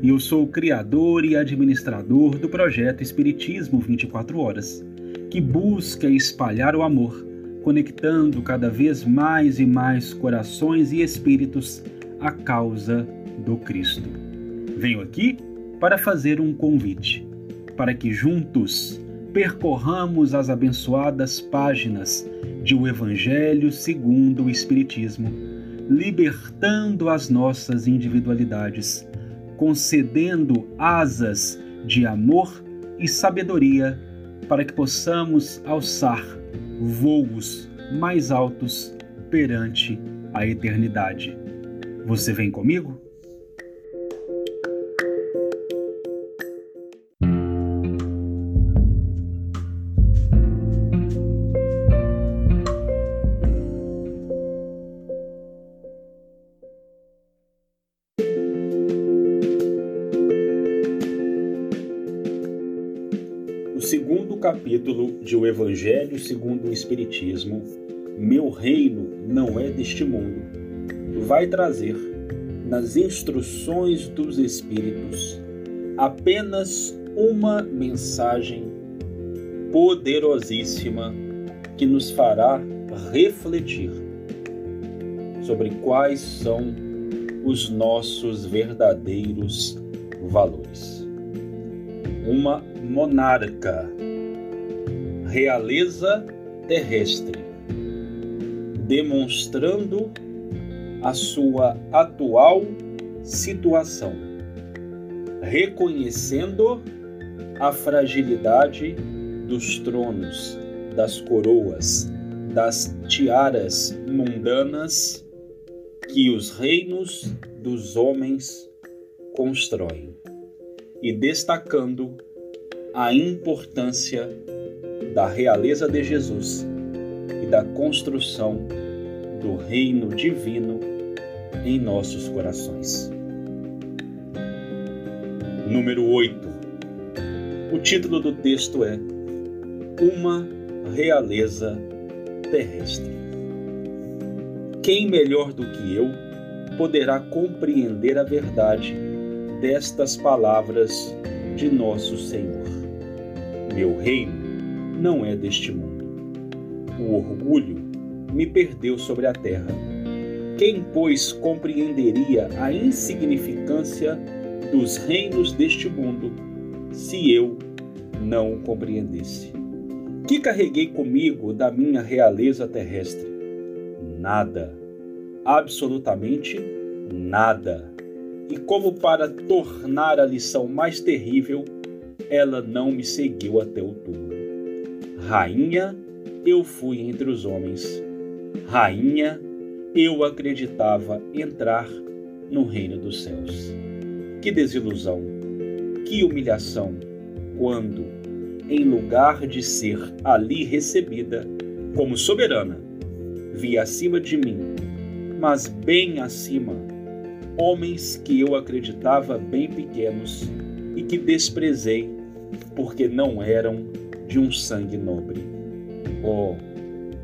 e eu sou o criador e administrador do projeto Espiritismo 24 Horas, que busca espalhar o amor, conectando cada vez mais e mais corações e espíritos à causa do Cristo. Venho aqui para fazer um convite, para que juntos percorramos as abençoadas páginas de O Evangelho segundo o Espiritismo, libertando as nossas individualidades concedendo asas de amor e sabedoria para que possamos alçar voos mais altos perante a eternidade. Você vem comigo? Capítulo de O Evangelho segundo o Espiritismo, Meu Reino não é deste mundo, vai trazer, nas instruções dos Espíritos, apenas uma mensagem poderosíssima que nos fará refletir sobre quais são os nossos verdadeiros valores. Uma monarca, realeza terrestre, demonstrando a sua atual situação, reconhecendo a fragilidade dos tronos, das coroas, das tiaras mundanas que os reinos dos homens constroem, e destacando a importância da realeza de Jesus e da construção do reino divino em nossos corações. Número 8. O título do texto é Uma Realeza Terrestre. Quem melhor do que eu poderá compreender a verdade destas palavras de nosso Senhor? Meu reino não é deste mundo. O orgulho me perdeu sobre a terra. Quem, pois, compreenderia a insignificância dos reinos deste mundo se eu não o compreendesse? Que carreguei comigo da minha realeza terrestre? Nada, absolutamente nada. E como para tornar a lição mais terrível, ela não me seguiu até o túmulo. Rainha, eu fui entre os homens. Rainha, eu acreditava entrar no reino dos céus. Que desilusão, que humilhação, quando, em lugar de ser ali recebida como soberana, vi acima de mim, mas bem acima, homens que eu acreditava bem pequenos e que desprezei porque não eram de um sangue nobre. Oh,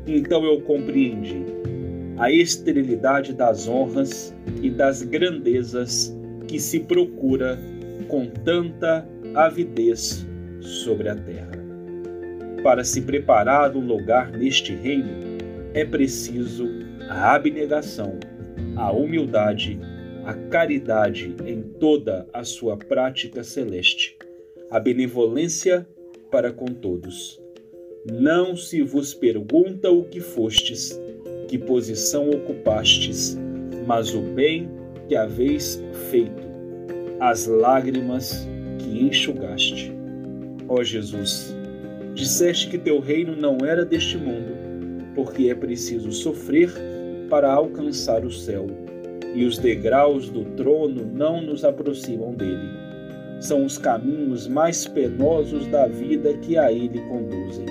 então eu compreendi a esterilidade das honras e das grandezas que se procura com tanta avidez sobre a terra. Para se preparar um lugar neste reino, é preciso a abnegação, a humildade, a caridade em toda a sua prática celeste a benevolência para com todos. Não se vos pergunta o que fostes, que posição ocupastes, mas o bem que haveis feito, as lágrimas que enxugaste. Ó Jesus, disseste que teu reino não era deste mundo, porque é preciso sofrer para alcançar o céu, e os degraus do trono não nos aproximam dele são os caminhos mais penosos da vida que a ele conduzem.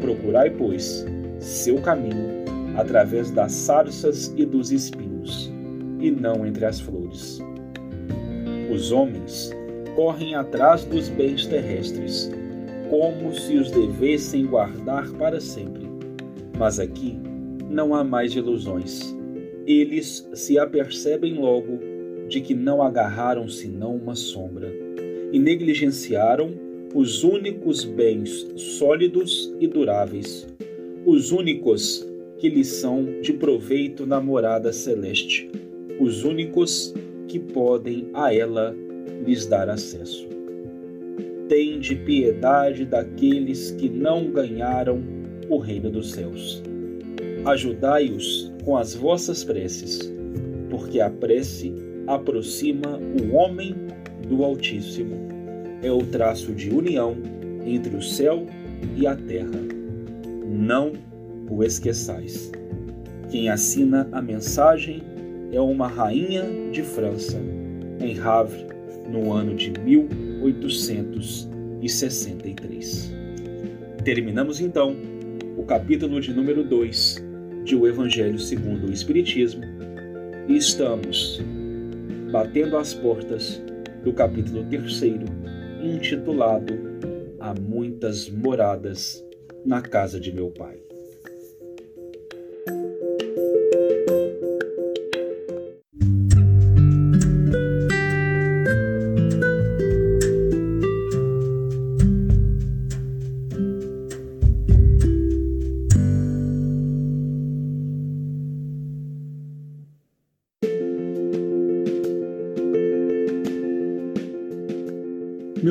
Procurai, pois, seu caminho através das sarças e dos espinhos, e não entre as flores. Os homens correm atrás dos bens terrestres, como se os devessem guardar para sempre. Mas aqui não há mais ilusões. Eles se apercebem logo de que não agarraram senão uma sombra e negligenciaram os únicos bens sólidos e duráveis, os únicos que lhes são de proveito na morada celeste, os únicos que podem a ela lhes dar acesso. Tende piedade daqueles que não ganharam o reino dos céus. Ajudai-os com as vossas preces, porque a prece aproxima o homem do Altíssimo. É o traço de união entre o céu e a terra. Não o esqueçais. Quem assina a mensagem é uma rainha de França, em Havre, no ano de 1863. Terminamos então o capítulo de número 2 de O Evangelho segundo o Espiritismo e estamos batendo as portas do capítulo 3, intitulado Há muitas moradas na casa de meu pai.